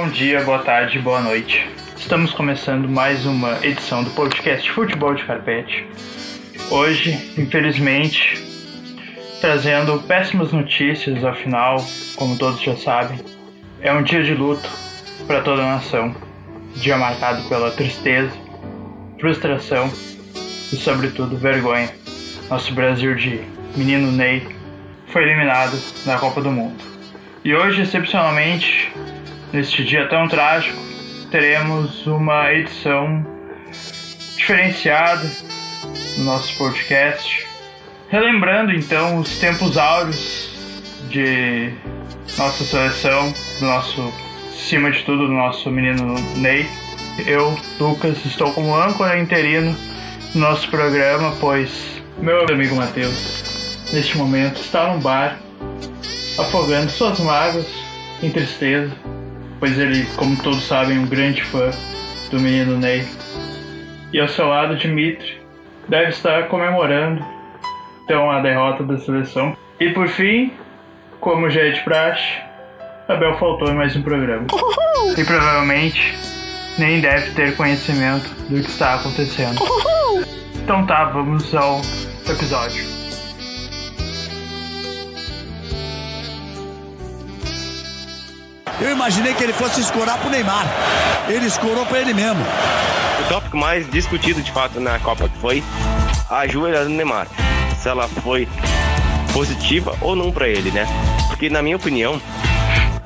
Bom dia, boa tarde, boa noite. Estamos começando mais uma edição do podcast Futebol de Carpete. Hoje, infelizmente, trazendo péssimas notícias, afinal, como todos já sabem, é um dia de luto para toda a nação. Dia marcado pela tristeza, frustração e, sobretudo, vergonha. Nosso Brasil de menino Ney foi eliminado da Copa do Mundo. E hoje, excepcionalmente, neste dia tão trágico, teremos uma edição diferenciada no nosso podcast, relembrando então os tempos áureos de nossa seleção, do nosso, acima de tudo, do nosso menino Ney. Eu, Lucas, estou como âncora interino no nosso programa, pois meu amigo Matheus, neste momento, está no bar, afogando suas mágoas em tristeza, pois ele, como todos sabem, é um grande fã do menino Ney. E ao seu lado, Dimitri deve estar comemorando então a derrota da seleção. E por fim, como já é de praxe, Abel faltou em mais um programa. E provavelmente nem deve ter conhecimento do que está acontecendo. Então tá, vamos ao episódio. Eu imaginei que ele fosse escorar pro Neymar. Ele escorou pra ele mesmo. O tópico mais discutido de fato na Copa foi a joelhada do Neymar. Se ela foi positiva ou não para ele, né? Porque na minha opinião,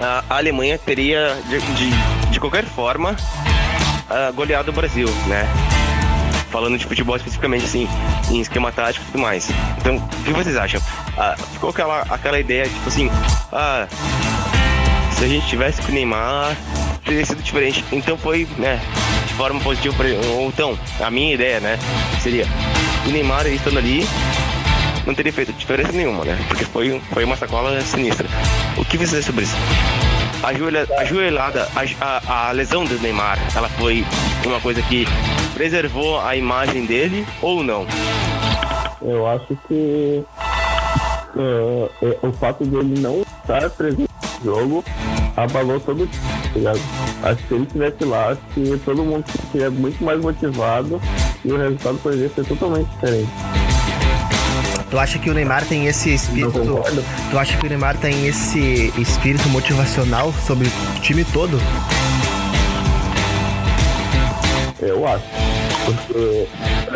a Alemanha teria de, de, de qualquer forma goleado o Brasil, né? falando de futebol especificamente, assim, em esquema tático e tudo mais. Então, o que vocês acham? Ah, ficou aquela, aquela ideia, tipo assim, ah, se a gente tivesse com o Neymar, teria sido diferente. Então foi, né, de forma positiva para Ou então, a minha ideia, né, seria o Neymar estando ali não teria feito diferença nenhuma, né? Porque foi, foi uma sacola sinistra. O que você sobre isso? A, a joelhada, a, a, a, lesão do Neymar, ela foi uma coisa que preservou a imagem dele ou não? Eu acho que uh, o fato dele não estar presente jogo abalou todo o tá Acho que se ele estivesse lá, acho que todo mundo seria muito mais motivado e o resultado poderia ser totalmente diferente. Tu acha que o Neymar tem esse espírito? Tu acha que o Neymar tem esse espírito motivacional sobre o time todo? Eu acho. Porque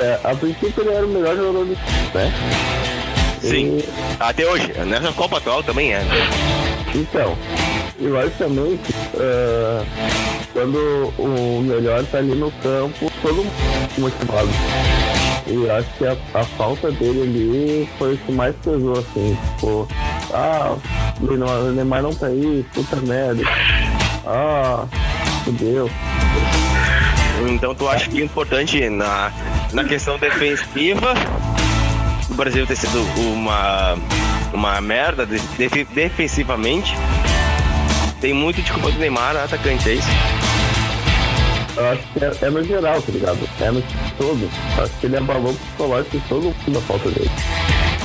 é, a princípio ele era o melhor jogador do time, né? Sim. E... Até hoje. Nessa Copa atual também é. Então, e logicamente, uh, quando o melhor tá ali no campo, todo mundo motivado. E acho que a, a, falta dele ali foi o que mais pesou, assim, tipo, ah, o Neymar não tá aí, puta merda. Ah, fudeu. Então tu acha que é importante na, na questão defensiva o Brasil ter sido uma, uma merda de, de, defensivamente? Tem muito de culpa do Neymar atacante, é isso? Eu acho que é, é, no geral, tá ligado? É no todo. Acho que ele abalou o psicológico de todo mundo falta dele.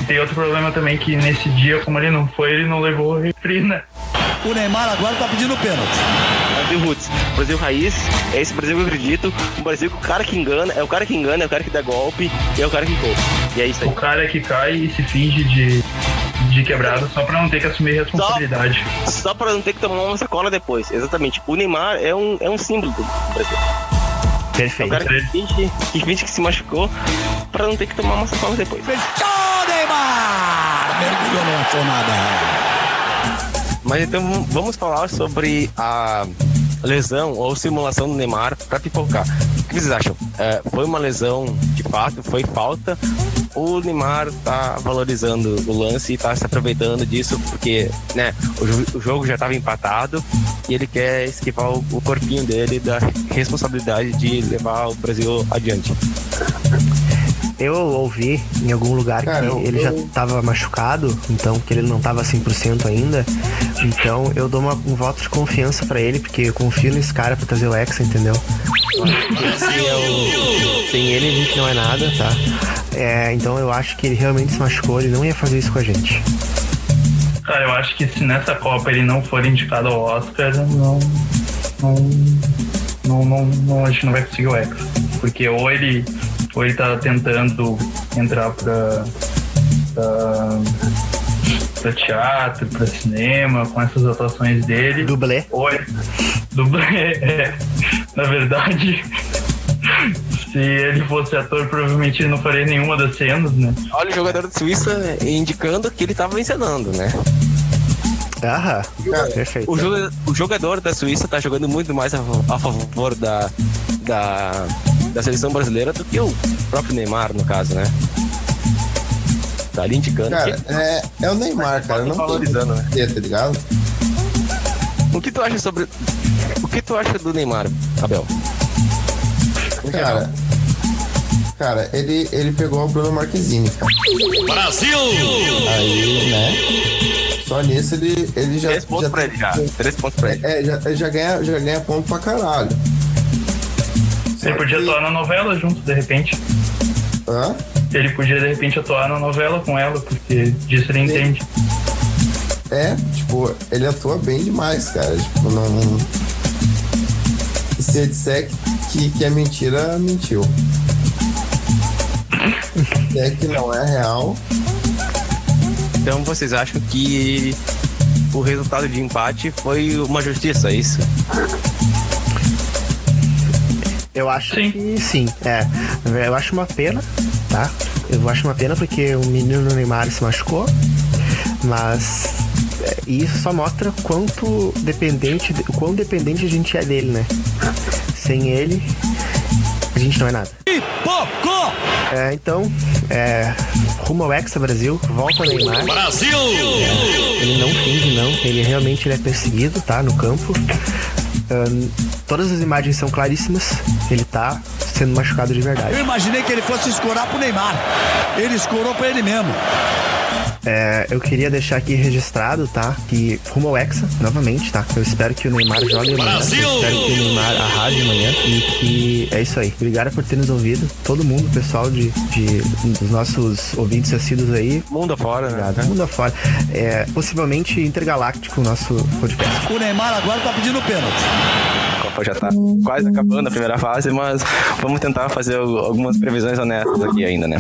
Tem outro problema também que nesse dia, como ele não foi, ele não levou o refri, né? O Neymar agora tá pedindo pênalti. Brasil Roots, Brasil Raiz, é esse Brasil que eu acredito. O Brasil que o cara que engana, é o cara que engana, é o cara que dá golpe e é o cara que poupa. E é isso aí. O cara que cai e se finge de de quebrado só pra não ter que assumir responsabilidade. Só, só pra não ter que tomar uma sacola depois, exatamente. O Neymar é um, é um símbolo do Brasil. Perfeito. É o cara que finge, que finge que se machucou pra não ter que tomar uma sacola depois. Fechou, Neymar! Mergulhou numa tornada. Mas então vamos falar sobre a lesão ou simulação do Neymar para pipocar. O que vocês acham? É, foi uma lesão de fato? Foi falta? O Neymar tá valorizando o lance e tá se aproveitando disso porque, né, o, o jogo já estava empatado e ele quer esquivar o, o corpinho dele da responsabilidade de levar o Brasil adiante. Eu ouvi em algum lugar Cara, que eu, ele eu... já estava machucado, então que ele não estava 100% ainda. Então eu dou uma, um voto de confiança para ele, porque eu confio nesse cara para trazer o Hexa, entendeu? Sem, eu, sem ele a gente não é nada, tá? É, então eu acho que ele realmente se machucou, ele não ia fazer isso com a gente. Cara, eu acho que se nessa Copa ele não for indicado ao Oscar, não, não, não, não, não, a gente não vai conseguir o Hexa. Porque ou ele, ou ele tá tentando entrar pra, pra, pra teatro, pra cinema, com essas atuações dele. Dublê. Ou ele, dublê, é. Na verdade, se ele fosse ator, provavelmente ele não faria nenhuma das cenas, né? Olha o jogador de Suíça indicando que ele tava encenando, né? Aham, perfeito. O, o jogador da Suíça tá jogando muito mais a, a favor da, da, da seleção brasileira do que o próprio Neymar, no caso, né? Tá ali indicando Cara, que. é, é o Neymar, cara. Não Valorizando, né? tá ligado? O que tu acha sobre. O que tu acha do Neymar, Abel? Cara, cara, ele, ele pegou o Bruno Marquezine, cara. Brasil! Aí, né? Só nisso ele, ele já. Três pontos já pra ele já. Três pontos pra ele. É, já, ele já, ganha, já ganha ponto pra caralho. Ele podia atuar na novela junto, de repente. Hã? Ele podia, de repente, atuar na novela com ela, porque disso ele entende. É, tipo, ele atua bem demais, cara. Tipo, não. Se ele disser que, que é mentira, mentiu. Se é que não é real, Então vocês acham que o resultado de empate foi uma justiça, é isso? Eu acho Sim. que sim. É. Eu acho uma pena, tá? Eu acho uma pena porque o menino Neymar se machucou, mas é, isso só mostra quanto dependente, o quão dependente a gente é dele, né? Sem ele, a gente não é nada. É, então, é, rumo ao Hexa Brasil, volta o Neymar. Brasil! Ele não finge, não. Ele realmente ele é perseguido, tá? No campo. Ahn, todas as imagens são claríssimas. Ele tá sendo machucado de verdade. Eu imaginei que ele fosse escorar pro Neymar. Ele escorou pra ele mesmo. É, eu queria deixar aqui registrado, tá? Que rumo ao Hexa, novamente, tá? Eu espero que o Neymar jogue amanhã. Brasil! Eu espero que o Neymar arrase amanhã. E que é isso aí. Obrigado por ter nos ouvido. Todo mundo, pessoal de, de- dos nossos ouvintes assíduos aí. Mundo afora, né? Obrigado. Mundo afora. É, possivelmente intergaláctico o nosso podcast. O Neymar agora tá pedindo pênalti. Já tá quase acabando a primeira fase, mas vamos tentar fazer al- algumas previsões honestas aqui ainda, né?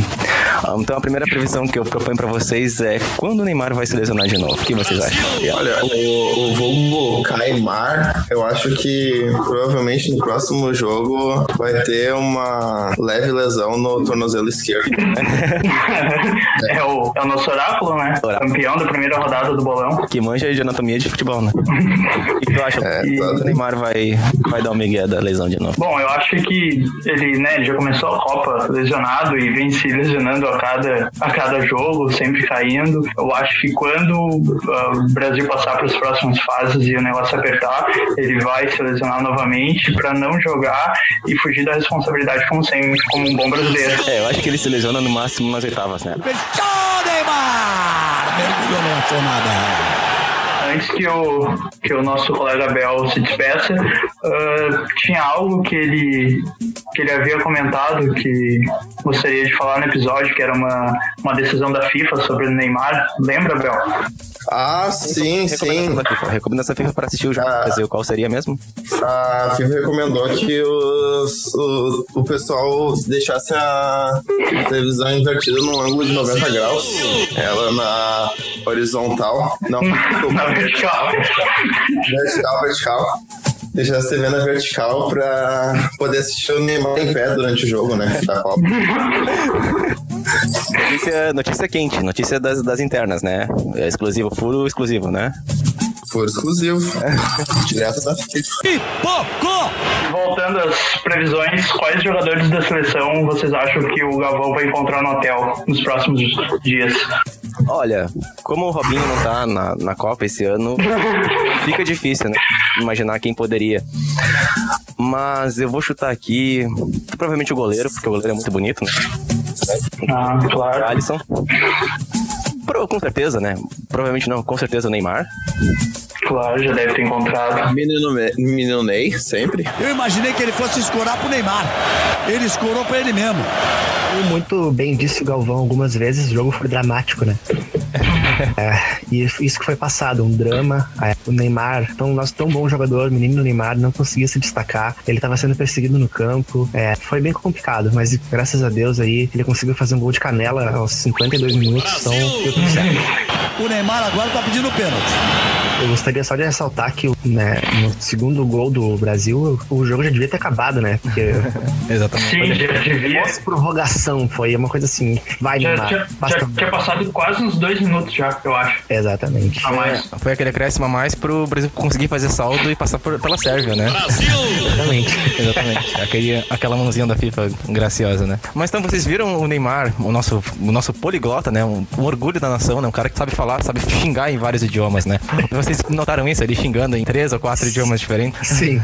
Então a primeira previsão que eu proponho pra vocês é quando o Neymar vai se lesionar de novo. O que vocês acham? Olha, o, o vulgo Caimar, eu acho que provavelmente no próximo jogo vai ter uma leve lesão no tornozelo esquerdo. é, o, é o nosso oráculo, né? Oráculo. Campeão da primeira rodada do bolão. Que manja de anatomia de futebol, né? O que tu acha? É, o Neymar vai, vai dar o migué da lesão de novo? Bom, eu acho que ele, né, ele já começou a Copa lesionado e vem se lesionando a cada, a cada jogo, sempre caindo. Eu acho que quando ah, o Brasil passar para as próximas fases e o negócio apertar, ele vai se lesionar novamente para não jogar e fugir da responsabilidade como sempre, como um bom brasileiro. É, eu acho que ele se lesiona no máximo nas oitavas, né? Neymar! Mergulhou, não achou nada. Antes que o, que o nosso colega Bel se despeça, ah, tinha algo que ele, que ele havia comentado que gostaria de falar no episódio, que era uma, uma decisão da FIFA sobre o Neymar. Lembra, Bel? Ah, sim, sim. Recomendação da FIFA. Recomendação da FIFA para assistir o jogo do Ah. Brasil. Qual seria mesmo? A FIFA recomendou que os, o, o pessoal deixasse a televisão invertida num ângulo de 90 graus. Ela na horizontal. Não, Na vertical. vertical, vertical. Deixasse a TV na vertical pra poder assistir o Neymar em pé durante o jogo, né? Da Copa. Notícia, notícia quente, notícia das, das internas, né? É exclusivo, puro exclusivo, né? For exclusivo. Direto da FIFA. Pipocou! Voltando às previsões, quais jogadores da seleção vocês acham que o Galvão vai encontrar no hotel nos próximos dias? Olha, como o Robinho não tá na, na Copa esse ano, fica difícil, né? Imaginar quem poderia. Mas eu vou chutar aqui, provavelmente o goleiro, porque o goleiro é muito bonito, né? Ah, claro. Alisson. Pro- Com certeza, né? Provavelmente não, com certeza o Neymar. Claro, já deve ter encontrado. Menino, Me- menino Ney, sempre. Eu imaginei que ele fosse escorar pro Neymar. Ele escorou pra ele mesmo. Como muito bem disse o Galvão algumas vezes, o jogo foi dramático, né? é, e isso que foi passado, um drama. É, o Neymar, tão, nosso tão bom jogador, menino Neymar, não conseguia se destacar. Ele estava sendo perseguido no campo. É, foi bem complicado, mas graças a Deus aí ele conseguiu fazer um gol de canela aos 52 minutos, então deu tudo certo. O Neymar agora tá pedindo pênalti. Eu gostaria só de ressaltar que né, no segundo gol do Brasil, o jogo já devia ter acabado, né? Porque. Exatamente. Sim, já devia. Pós-prorrogação, foi uma coisa assim. Vai, já, Neymar. Já, já tinha passado quase uns dois minutos já, eu acho. Exatamente. A mais. É, foi aquele acréscimo a mais pro Brasil conseguir fazer saldo e passar por, pela Sérvia, né? Brasil! Exatamente. Exatamente. Aquele, aquela mãozinha da FIFA graciosa, né? Mas então vocês viram o Neymar, o nosso, o nosso poliglota, né? Um, um orgulho da nação, né? Um cara que sabe falar, sabe xingar em vários idiomas, né? Vocês notaram isso? Ele xingando em três ou quatro idiomas diferentes? Sim.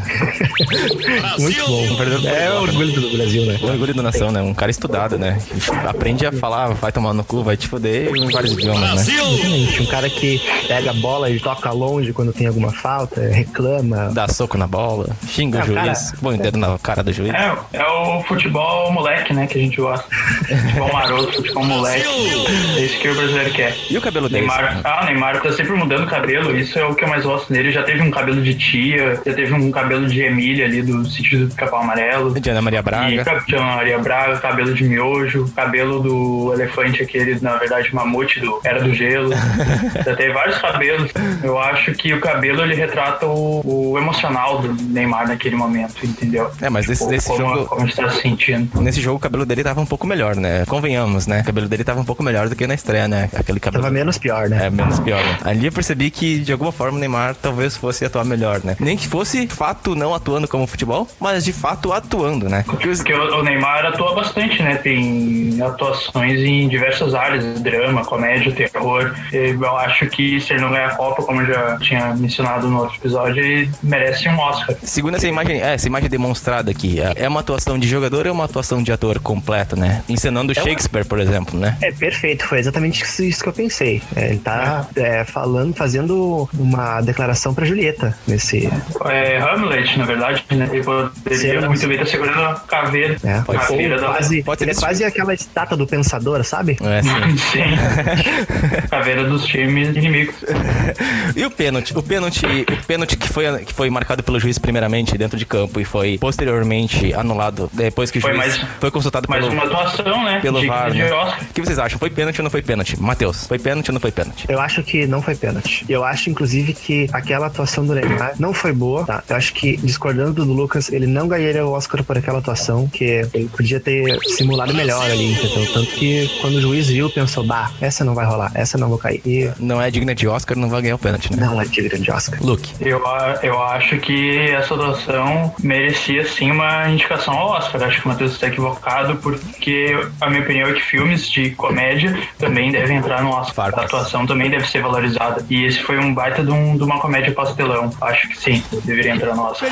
Muito bom. É o orgulho do Brasil, né? O orgulho da nação, né? Um cara estudado, né? Aprende a falar, vai tomar no cu, vai te foder em vários idiomas, né? Exatamente. Um cara que pega a bola e toca longe quando tem alguma falta, reclama. Dá soco na bola, xinga é, o juiz, cara, põe o dedo na cara do juiz. É, é o futebol moleque, né? Que a gente gosta. futebol maroto, futebol moleque. É isso que o brasileiro quer. E o cabelo dele? Neymar, ah, o Neymar tá sempre mudando o cabelo, isso é o que eu mais gosto nele. Já teve um cabelo de tia, já teve um cabelo de Emília ali do sítio do Capão Amarelo. De Ana Maria Braga. E, de Ana Maria Braga, cabelo de miojo, cabelo do elefante aquele, na verdade, mamute do Era do Gelo. já teve vários cabelos. Eu acho que o cabelo ele retrata o, o emocional do Neymar naquele momento, entendeu? É, mas tipo, nesse, como, jogo. Como está se sentindo. Nesse jogo o cabelo dele tava um pouco melhor, né? Convenhamos, né? O cabelo dele tava um pouco melhor do que na estreia, né? Aquele cabelo. Tava menos pior, né? É, menos pior. Né? Ali eu percebi que de alguma forma o Neymar talvez fosse atuar melhor, né? Nem que fosse fato não atuando como futebol, mas de fato atuando, né? Porque o Neymar atua bastante, né? Tem atuações em diversas áreas, drama, comédia, terror. Eu acho que se ele não ganhar a Copa, como eu já tinha mencionado no outro episódio, ele merece um Oscar. Segundo essa imagem, é, essa imagem demonstrada aqui, é, é uma atuação de jogador ou é uma atuação de ator completa, né? Encenando é Shakespeare, por exemplo, né? É perfeito, foi exatamente isso que eu pensei. É, ele tá é, falando, fazendo uma declaração pra Julieta nesse. É Hamlet, na verdade, né? Ele poderia muito bem estar segurando a caveira. É, pode caveira quase, pode ele é quase aquela estátua do pensador, sabe? É, sim. sim. caveira dos times inimigos. e o pênalti? O pênalti, o pênalti que foi, que foi marcado pelo juiz primeiramente dentro de campo e foi posteriormente anulado depois que o foi juiz mais, foi consultado mais pelo, uma atuação, né? pelo VAR. Né? O que vocês acham? Foi pênalti ou não foi pênalti? Matheus, foi pênalti ou não foi pênalti? Eu acho que não foi pênalti. Eu acho, inclusive, que aquela atuação do Neymar não foi boa, tá? Eu acho que, discordando do Lucas, ele não ganharia o Oscar por aquela atuação, que ele podia ter simulado melhor ali, entendeu? Tanto que quando o juiz viu, pensou, bah, essa não vai rolar, essa não vou cair. E... Não é digna de Oscar, não vai ganhar o pênalti, né? Não é digna de Oscar. Luke. Eu, eu acho que essa atuação merecia, sim, uma indicação ao Oscar. Acho que o Matheus está equivocado, porque a minha opinião é que filmes de comédia também devem entrar no Oscar. A atuação também deve ser valorizada. E esse foi um baita de, um, de uma comédia pastelão. Acho que sim, deveria entrar no Oscar.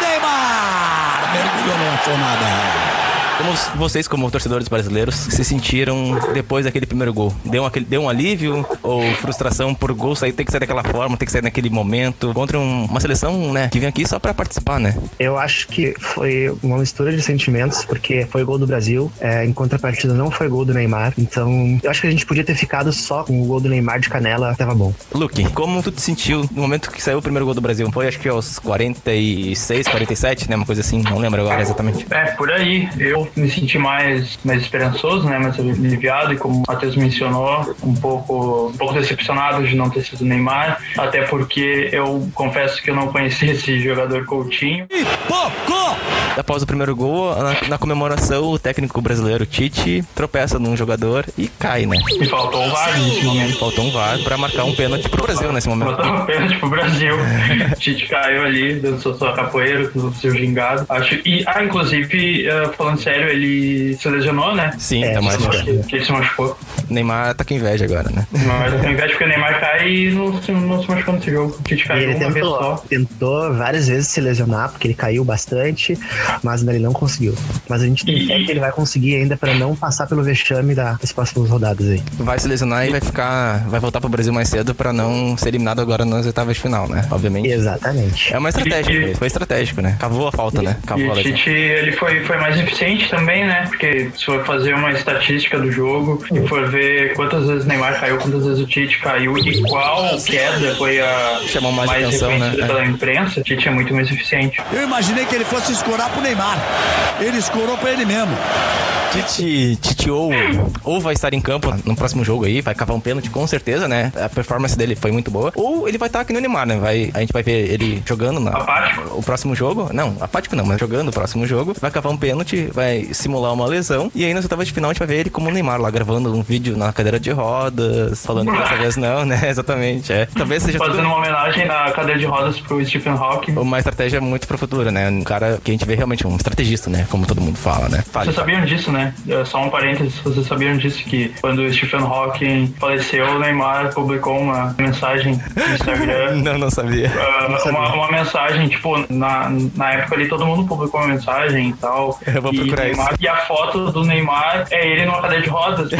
Neymar! Mergulhou. Como vocês, como torcedores brasileiros, se sentiram depois daquele primeiro gol? Deu, aquele, deu um alívio ou frustração por gol sair, tem que sair daquela forma, tem que sair naquele momento, contra um, uma seleção, né, que vem aqui só para participar, né? Eu acho que foi uma mistura de sentimentos, porque foi gol do Brasil, é, em contrapartida não foi gol do Neymar, então eu acho que a gente podia ter ficado só com o gol do Neymar de canela, tava bom. Luke, como tu te sentiu no momento que saiu o primeiro gol do Brasil? Foi acho que aos 46, 47, né, uma coisa assim, não lembro agora exatamente. É, por aí. Eu me senti mais, mais esperançoso, né? Mais aliviado e como o Matheus mencionou, um pouco, um pouco decepcionado de não ter sido Neymar, até porque eu confesso que eu não conhecia esse jogador Coutinho. Após o primeiro gol, na, na comemoração, o técnico brasileiro Tite tropeça num jogador e cai, né? E faltou um VAR nesse momento. Faltou um VAR pra marcar um pênalti pro Brasil nesse momento. Faltou um pênalti pro Brasil. Tite caiu ali, dançou sua capoeira, com o seu gingado. Acho, e, ah, inclusive, uh, falando sério, ele se lesionou, né? Sim, é, tá machucado. Que, que ele se machucou. Neymar tá com inveja agora, né? Neymar tá com inveja porque o Neymar cai e não, se, não se machucou nesse jogo. Tite caiu ele tentou, tentou várias vezes se lesionar, porque ele caiu bastante, mas ele não conseguiu. Mas a gente tem fé que ele vai conseguir ainda para não passar pelo vexame das próximas rodadas aí. Vai se lesionar e vai ficar. Vai voltar pro Brasil mais cedo para não ser eliminado agora nas oitavas de final, né? Obviamente. Exatamente. É uma estratégia, e, foi estratégico, né? Cavou a falta, e, né? Cavou e o Tite, ele foi, foi mais eficiente também, né? Porque se for fazer uma estatística do jogo e for ver quantas vezes Neymar caiu, quantas vezes o Tite caiu e qual queda foi a Chamou mais atenção, né? reconhecida pela imprensa, o Tite é muito mais eficiente. Eu imaginei que ele fosse escorar pro Neymar. Ele escorou pra ele mesmo. Tite, Tite ou, ou vai estar em campo no próximo jogo aí, vai cavar um pênalti com certeza, né? A performance dele foi muito boa. Ou ele vai estar aqui no Neymar, né? Vai, a gente vai ver ele jogando na, o próximo jogo. Não, apático não, mas jogando o próximo jogo. Vai cavar um pênalti, vai simular uma lesão. E aí nas oitavas de final a gente vai ver ele como o Neymar lá gravando um vídeo na cadeira de rodas, falando que dessa vez não, né? Exatamente, é. Talvez seja tudo Fazendo uma homenagem na cadeira de rodas pro Stephen Hawking. uma estratégia muito pro futuro, né? Um cara que a gente vê realmente um estrategista, né? Como todo mundo fala, né? Fale, Vocês sabiam disso, né? É, Só um parênteses, vocês sabiam disso que quando o Stephen Hawking faleceu, o Neymar publicou uma mensagem no Instagram. Não, não sabia. ah, uma, uma mensagem, tipo, na, na época ali todo mundo publicou uma mensagem e tal. Eu vou e procurar Neymar- isso. E a foto do Neymar é ele numa cadeira de rodas.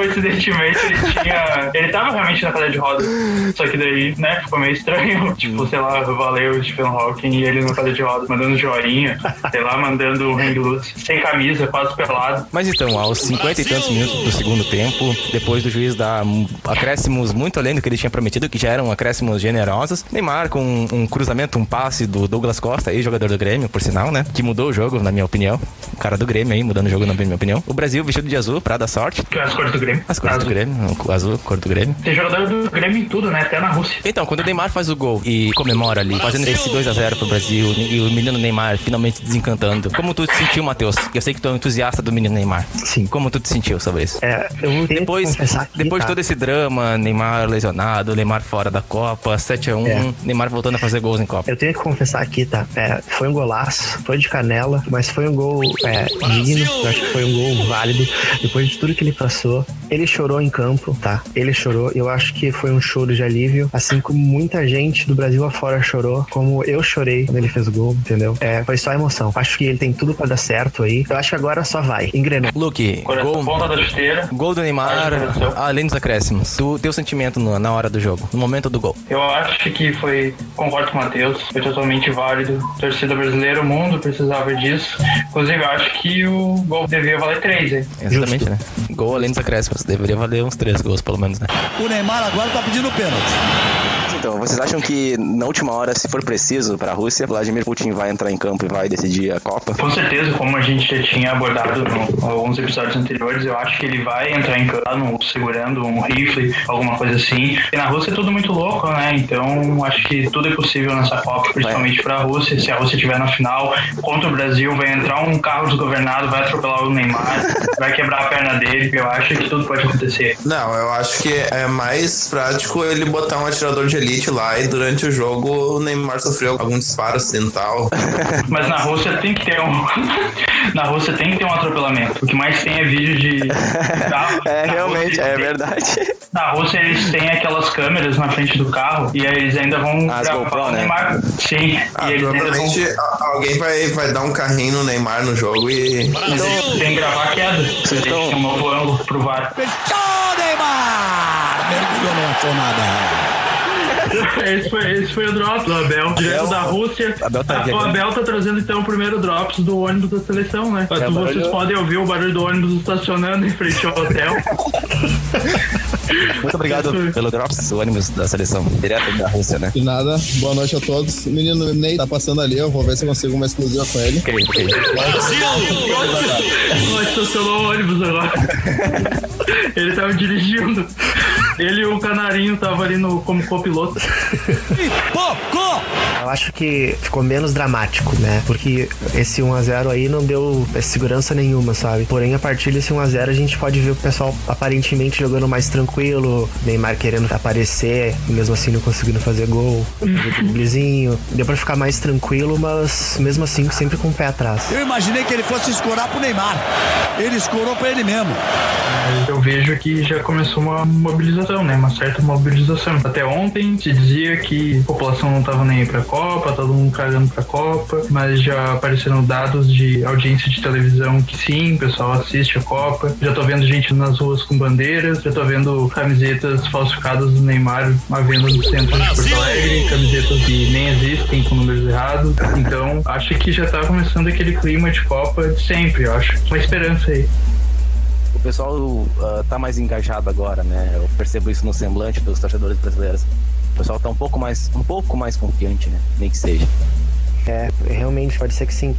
Coincidentemente, ele tinha. Ele tava realmente na cadeira de rodas. Só que daí, né, ficou meio estranho. Tipo, sei lá, valeu Stephen Hawking e ele na cadeira de rodas, mandando joinha, sei lá, mandando hang loose, sem camisa, quase pelado. Mas então, aos 50 e tantos minutos do segundo tempo, depois do juiz dar acréscimos muito além do que ele tinha prometido, que já eram acréscimos generosos, Neymar com um, um cruzamento, um passe do Douglas Costa, ex-jogador do Grêmio, por sinal, né? Que mudou o jogo, na minha opinião. O cara do Grêmio aí, mudando o jogo, na minha opinião. O Brasil vestido de azul pra dar sorte. Que é as cores do Grêmio. As cores do Azul. Grêmio, o azul, cor do Grêmio. Tem jogador do Grêmio em tudo, né? Até na Rússia. Então, quando o Neymar faz o gol e comemora ali, fazendo esse 2x0 pro Brasil, e o menino Neymar finalmente desencantando, como tu te sentiu, Matheus? Eu sei que tu é um entusiasta do menino Neymar. Sim. Como tu te sentiu sobre isso? É, eu tenho que Depois, depois de tá, todo esse drama, Neymar lesionado, Neymar fora da Copa, 7x1, É. Neymar voltando a fazer gols em Copa. Eu tenho que confessar aqui, tá? É, foi um golaço, foi de canela, mas foi um gol é, digno. Eu acho que foi um gol válido. Depois de tudo que ele passou, ele chorou em campo, tá? Ele chorou. Eu acho que foi um choro de alívio, assim como muita gente do Brasil afora chorou, como eu chorei quando ele fez o gol, entendeu? É, foi só emoção. Acho que ele tem tudo pra dar certo aí. Eu acho que agora só vai. Engrenou. Luke, gol, ponta da chuteira. gol do Neymar, além dos acréscimos. Tu, teu sentimento no- na hora do jogo, no momento do gol. Eu acho que foi, concordo com o Matheus, foi totalmente válido. Torcida brasileira, o mundo precisava disso. Inclusive, eu acho que o gol devia valer três, hein? Exatamente, né? Gol além dos acréscimos. Deveria valer uns três gols, pelo menos, né? O Neymar agora tá pedindo pênalti. Então, vocês acham que na última hora, se for preciso para a Rússia, Vladimir Putin vai entrar em campo e vai decidir a Copa? Com certeza, como a gente já tinha abordado em alguns episódios anteriores, eu acho que ele vai entrar em campo segurando um rifle, alguma coisa assim. E na Rússia é tudo muito louco, né? Então acho que tudo é possível nessa Copa, principalmente para a Rússia. Se a Rússia estiver na final contra o Brasil, vai entrar um carro desgovernado, vai atropelar o Neymar, vai quebrar a perna dele. Eu acho que tudo pode acontecer. Não, eu acho que é mais prático ele botar um atirador de elite lá e durante o jogo o Neymar sofreu algum disparo acidental. Mas na Rússia tem que ter um. na Rússia tem que ter um atropelamento. O que mais tem é vídeo de. carro. É, Na realmente, Rússia, é tem- verdade. Na Rússia eles têm aquelas câmeras na frente do carro e aí eles ainda vão As gravar GoPro, o né? Neymar. Sim, Ah, e eles vão. provavelmente a- alguém vai, vai dar um carrinho no Neymar no jogo e. Mas eles têm que gravar a queda. Estão- têm um novo ângulo pro VAR. Fechou, Neymar! Mergulhou, não achou nada. Esse foi, esse foi o Drops do Abel, direto da Rússia. Abel tá Ah, o. Abel tá trazendo então o primeiro Drops do ônibus da seleção, né? Vocês barulho- podem ouvir o barulho do ônibus estacionando em frente ao hotel. Muito obrigado pelo Drops, o ônibus da seleção, direto da Rússia, né? De nada, boa noite a todos. O menino Ney tá passando ali, eu vou ver se eu consigo uma exclusiva com ele. Ok, ok. Ó, estacionou o ônibus agora. Ele tava dirigindo. Ele e o canarinho tava ali no, como copiloto. Eu acho que ficou menos dramático, né? Porque esse 1x0 aí não deu segurança nenhuma, sabe? Porém, a partir desse 1x0 a gente pode ver o pessoal aparentemente jogando mais tranquilo, Neymar querendo aparecer, mesmo assim não conseguindo fazer gol, fazer driblezinho. Deu pra ficar mais tranquilo, mas mesmo assim sempre com o pé atrás. Eu imaginei que ele fosse escorar pro Neymar. Ele escorou pra ele mesmo. Eu vejo que já começou uma mobilização mobilização, né? Uma certa mobilização. Até ontem se dizia que a população não tava nem aí pra Copa, todo mundo cagando pra Copa, mas já apareceram dados de audiência de televisão que sim, o pessoal assiste a Copa. Já tô vendo gente nas ruas com bandeiras, já tô vendo camisetas falsificadas do Neymar à venda no centro de Porto Alegre, camisetas que nem existem com números errados. Então, acho que já tá começando aquele clima de Copa de sempre, eu acho. Uma esperança aí o pessoal uh, tá mais engajado agora, né? Eu percebo isso no semblante dos torcedores brasileiros. O pessoal tá um pouco mais, um pouco mais confiante, né? Nem que seja. É, realmente pode ser que sim.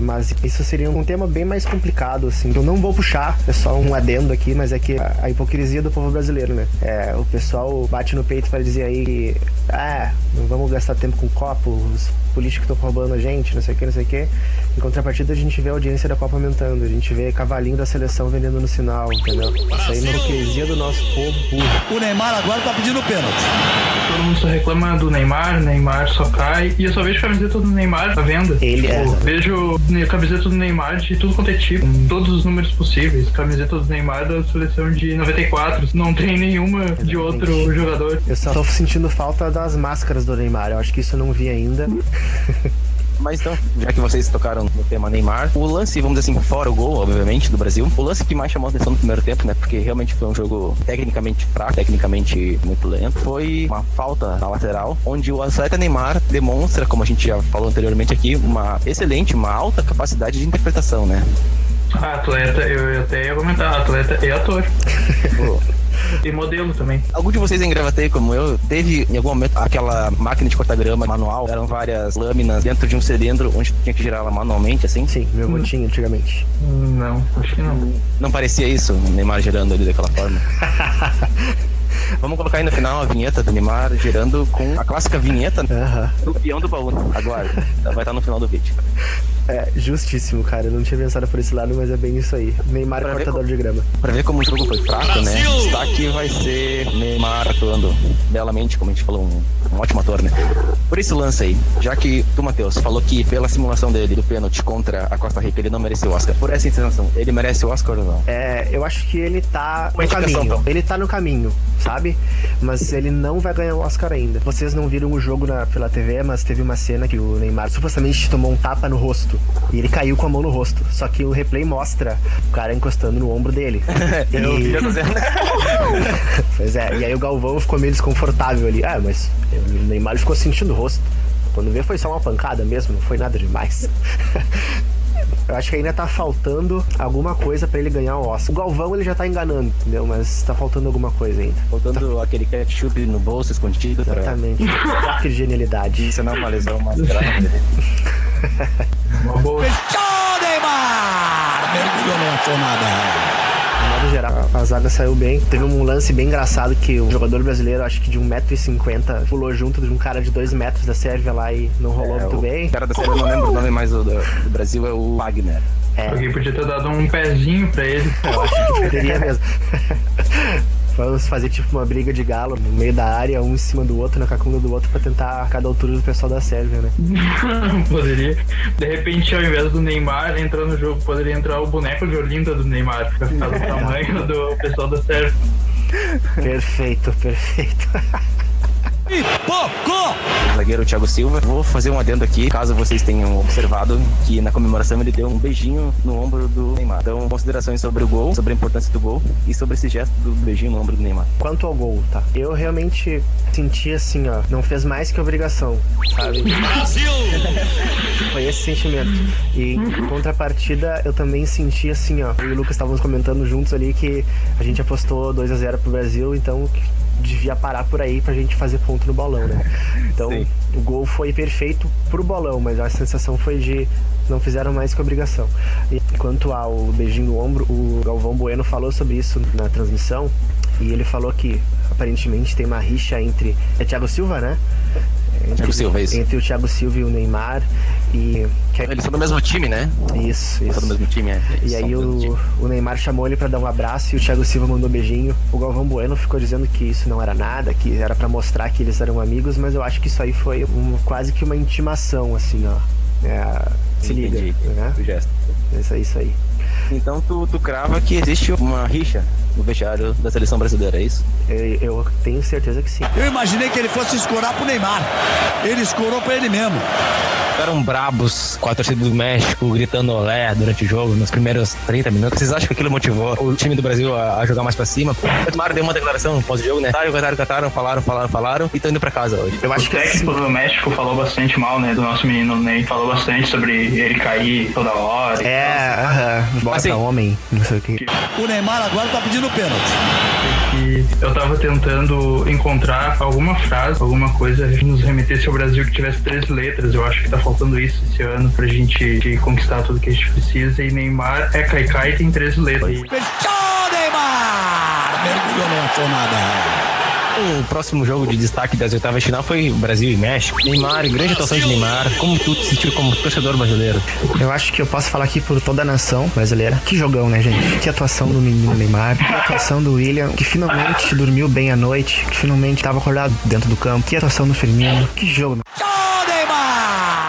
Mas isso seria um tema bem mais complicado, assim. Eu não vou puxar, é só um adendo aqui, mas é que a, hipocrisia do povo brasileiro, né? É, o pessoal bate no peito para dizer aí que, ah, não vamos gastar tempo com copo, os políticos estão roubando a gente, não sei o que, não sei o que. Em contrapartida, a gente vê a audiência da Copa aumentando, a gente vê cavalinho da seleção vendendo no sinal, entendeu? Isso aí é uma hipocrisia do nosso povo burro. O Neymar agora tá pedindo pênalti. Todo mundo só reclama do Neymar, Neymar só cai, e eu só vejo camiseta do Neymar à venda. Ele é. Vejo camiseta do Neymar de tudo quanto é tipo, todos os números possíveis. Camiseta do Neymar da seleção de 94. Não tem nenhuma Exatamente. de outro jogador. Eu só tô sentindo falta das máscaras do Neymar. Eu acho que isso eu não vi ainda. Mas então, já que vocês tocaram no tema Neymar, o lance, vamos dizer assim, fora o gol, obviamente, do Brasil, o lance que mais chamou a atenção no primeiro tempo, né? Porque realmente foi um jogo tecnicamente fraco, tecnicamente muito lento, foi uma falta na lateral, onde o atleta Neymar demonstra, como a gente já falou anteriormente aqui, uma excelente, uma alta capacidade de interpretação, né? atleta, eu até ia comentar, atleta e ator. E modelo também. Algum de vocês em Gravatei, como eu, teve em algum momento aquela máquina de cortar grama manual? Eram várias lâminas dentro de um cilindro onde tinha que girar ela manualmente, assim? Sim, meu avô tinha antigamente. Não, acho que não. Não parecia isso, o Neymar girando ali daquela forma? Vamos colocar aí no final a vinheta do Neymar girando com a clássica vinheta uhum. do peão do baú. Aguarda, vai estar no final do vídeo. É, justíssimo, cara. Eu não tinha pensado por esse lado, mas é bem isso aí. Neymar pra cortador como, de grama. Pra ver como o jogo foi fraco, né? Destaque vai ser Neymar atuando belamente, como a gente falou, um, um ótimo ator, né? Por esse lance aí, já que tu, Matheus, falou que pela simulação dele do pênalti contra a Costa Rica ele não mereceu o Oscar. Por essa sensação, ele merece o Oscar ou não? É, eu acho que ele tá Uma no caminho. Então. Ele tá no caminho, sabe? Mas ele não vai ganhar o Oscar ainda. Vocês não viram o jogo na, pela TV, mas teve uma cena que o Neymar supostamente tomou um tapa no rosto. E ele caiu com a mão no rosto. Só que o replay mostra o cara encostando no ombro dele. Eu e... pois é, e aí o Galvão ficou meio desconfortável ali. Ah, mas o Neymar ficou sentindo o rosto. Quando vê foi só uma pancada mesmo, não foi nada demais. Eu acho que ainda tá faltando alguma coisa para ele ganhar o Oscar. O Galvão ele já tá enganando, entendeu? Mas tá faltando alguma coisa ainda. Faltando tá... aquele ketchup no bolso escondido. Exatamente. Pra... que genialidade. Isso não é uma lesão mais grave. Uma boa. Neymar! Mergulhou, não achou modo geral, a zaga saiu bem. Teve um lance bem engraçado que o jogador brasileiro, acho que de 1,50m, pulou junto de um cara de 2 metros da Sérvia lá e não rolou é, muito bem. O cara da Sérvia, não lembro o nome mais do, do Brasil, é o Wagner. É. Alguém podia ter dado um pezinho pra ele. Eu acho que poderia mesmo. Vamos fazer tipo uma briga de galo no meio da área, um em cima do outro, na cacunda do outro, pra tentar cada altura do pessoal da Sérvia, né? poderia. De repente, ao invés do Neymar entrar no jogo, poderia entrar o boneco de Olinda do Neymar, pra ficar do tamanho do pessoal da Sérvia. Perfeito, perfeito. Pipocou! Zagueiro Thiago Silva. Vou fazer um adendo aqui, caso vocês tenham observado que na comemoração ele deu um beijinho no ombro do Neymar. Então, considerações sobre o gol, sobre a importância do gol e sobre esse gesto do beijinho no ombro do Neymar. Quanto ao gol, tá? Eu realmente senti assim, ó, não fez mais que obrigação, sabe? Brasil! Foi esse sentimento. E em contrapartida, eu também senti assim, ó, eu e o Lucas estávamos comentando juntos ali que a gente apostou 2 a 0 pro Brasil, então devia parar por aí pra gente fazer ponto no bolão, né? Então Sim. o gol foi perfeito pro bolão, mas a sensação foi de não fizeram mais que obrigação. E quanto ao beijinho no ombro, o Galvão Bueno falou sobre isso na transmissão e ele falou que aparentemente tem uma rixa entre. É Thiago Silva, né? Entre, Thiago Silva, isso. Entre o Thiago Silva e o Neymar. E. Eles são do mesmo time, né? Isso, Eles isso. são do mesmo time, é. Eles e aí o, o Neymar chamou ele para dar um abraço e o Thiago Silva mandou um beijinho. O Galvão Bueno ficou dizendo que isso não era nada, que era para mostrar que eles eram amigos, mas eu acho que isso aí foi um, quase que uma intimação, assim, ó. É, se liga. Entendi. Né? O gesto. Isso, isso aí. Então tu, tu crava que existe uma rixa no vestiário da seleção brasileira, é isso? Eu, eu tenho certeza que sim. Eu imaginei que ele fosse escorar pro Neymar. Ele escorou pra ele mesmo. Ficaram brabos com a torcida do México gritando olé durante o jogo, nos primeiros 30 minutos. Vocês acham que aquilo motivou o time do Brasil a, a jogar mais pra cima? O Neymar deu uma declaração pós-jogo, né? Cataram, cataram, cataram, falaram, falaram, falaram e estão indo pra casa hoje. Eu acho que o técnico do México falou bastante mal, né? Do nosso menino Ney. Falou bastante sobre ele cair toda hora. É, aham. Bota Assim- homem, não sei o que. O Neymar agora tá pedindo pênalti. E eu tava tentando encontrar alguma frase, alguma coisa que nos remetesse ao Brasil que tivesse três letras. Eu acho que tá faltando isso esse ano pra gente conquistar tudo que a gente precisa. E Neymar é Kaikai e tem três letras. Fechou, Neymar! Mergulhou, não achou nada. O próximo jogo de destaque das oitavas de final foi Brasil e México. Neymar, grande atuação de Neymar. Como tu te sentiu como torcedor brasileiro? Eu acho que eu posso falar aqui por toda a nação brasileira. Que jogão, né, gente? Que atuação do menino Neymar. Que atuação do William, que finalmente dormiu bem à noite. Que finalmente estava acordado dentro do campo. Que atuação do Firmino. Que jogo!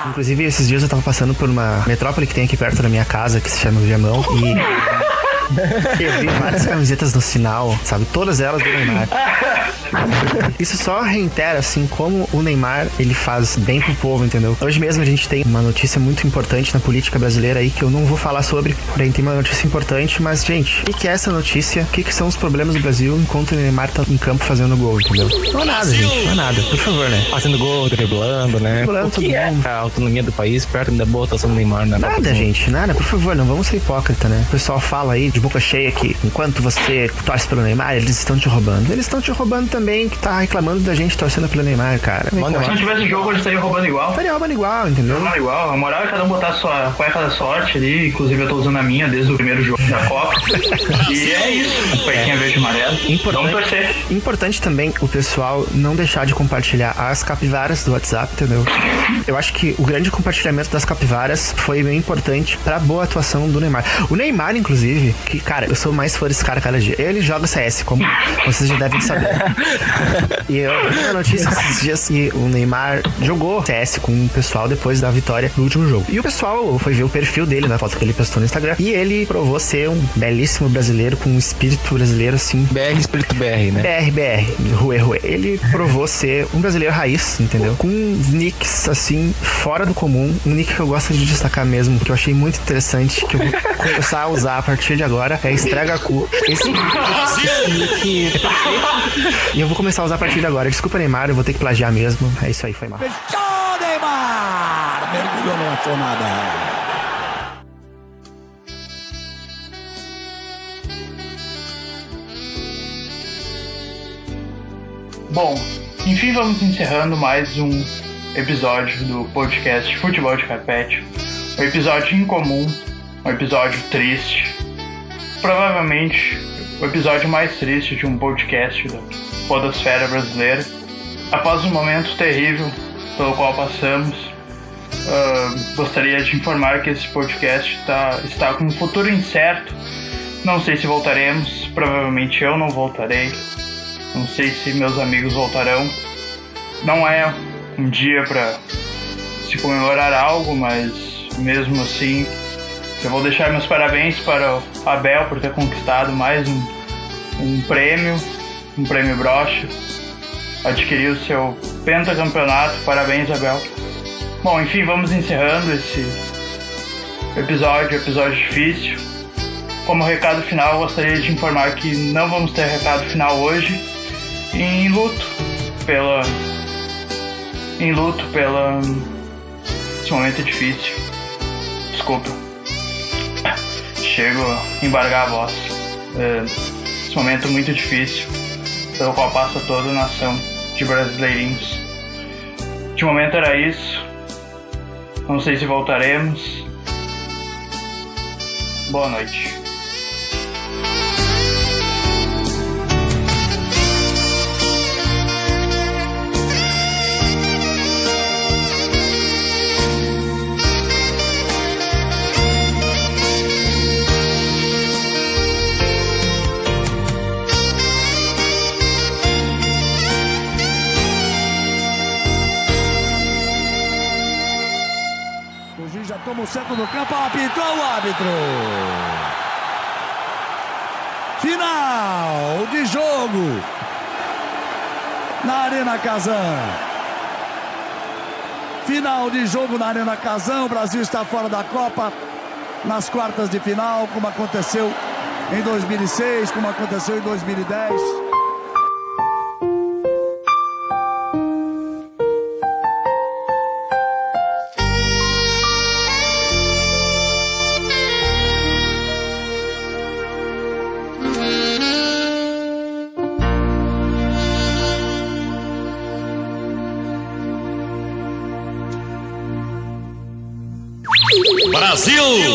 Inclusive, esses dias eu tava passando por uma metrópole que tem aqui perto da minha casa, que se chama Viamão, e. Eu vi várias camisetas no sinal, sabe? Todas elas do Neymar. Isso só reitera, assim, como o Neymar, ele faz bem pro povo, entendeu? Hoje mesmo a gente tem uma notícia muito importante na política brasileira aí, que eu não vou falar sobre, porém tem uma notícia importante, mas, gente, o que, é essa notícia? O que, que são os problemas do Brasil enquanto o Neymar tá em campo fazendo gol, entendeu? Não é nada, gente, não é nada, por favor, né? Fazendo gol, driblando, né? Driblando o que todo é mundo. a autonomia do país perto da boa atuação do Neymar do Nada, gente, nada, por favor, não vamos ser hipócrita, né? O pessoal fala aí de boca cheia que enquanto você torce pelo Neymar, eles estão te roubando. Eles estão te roubando também, que tá reclamando da gente torcendo pelo Neymar, cara. Manda Se não tivesse jogo, eles estariam roubando igual. Estaria roubando igual, entendeu? Roubando igual. A moral é cada um botar a sua cueca da sorte ali. Inclusive, eu tô usando a minha desde o primeiro jogo da Copa. e é isso. Cuequinha verde e amarela. Vamos Importante, torcer. importante também o pessoal não deixar de compartilhar as capivaras do WhatsApp, entendeu? Eu acho que o grande compartilhamento das capivaras foi bem importante pra boa atuação do Neymar. O Neymar, inclusive, que, cara, eu sou mais fã desse cara cada dia. Ele joga CS, como vocês já devem saber. e eu vi uma notícia esses dias que o Neymar jogou CS com o pessoal depois da vitória no último jogo. E o pessoal foi ver o perfil dele na foto que ele postou no Instagram. E ele provou ser um belíssimo brasileiro com um espírito brasileiro assim BR Espírito BR, né? BR, BR, Rue, Rue. Ele provou ser um brasileiro raiz, entendeu? Com nicks, assim, fora do comum. Um nick que eu gosto de destacar mesmo, que eu achei muito interessante, que eu vou começar a usar a partir de agora, é Estrega Cu. Esse, esse nick é. E eu vou começar a usar a partir de agora. Desculpa, Neymar, eu vou ter que plagiar mesmo. É isso aí, foi mal. Fechou, Neymar! Mergulhou, não achou nada. Bom, enfim, vamos encerrando mais um episódio do podcast Futebol de Carpete. Um episódio incomum, um episódio triste. Provavelmente o episódio mais triste de um podcast da podosfera brasileira. Após um momento terrível pelo qual passamos, ah, gostaria de informar que esse podcast tá, está com um futuro incerto. Não sei se voltaremos, provavelmente eu não voltarei. Não sei se meus amigos voltarão. Não é um dia para se comemorar algo, mas mesmo assim, eu vou deixar meus parabéns para o Abel por ter conquistado mais um, um prêmio, um prêmio broche. Adquiriu seu pentacampeonato. Parabéns, Abel. Bom, enfim, vamos encerrando esse episódio, episódio difícil. Como recado final, gostaria de informar que não vamos ter recado final hoje, em luto pela em luto pela esse momento difícil. Desculpa. Chego a embargar a voz. É, esse momento muito difícil pelo qual passa toda a nação de brasileirinhos. De momento era isso. Não sei se voltaremos. Boa noite. O juiz já toma o centro do campo, apitou o árbitro. Final de jogo na Arena Casão. Final de jogo na Arena Casão. O Brasil está fora da Copa nas quartas de final, como aconteceu em 2006, como aconteceu em 2010. Brasil!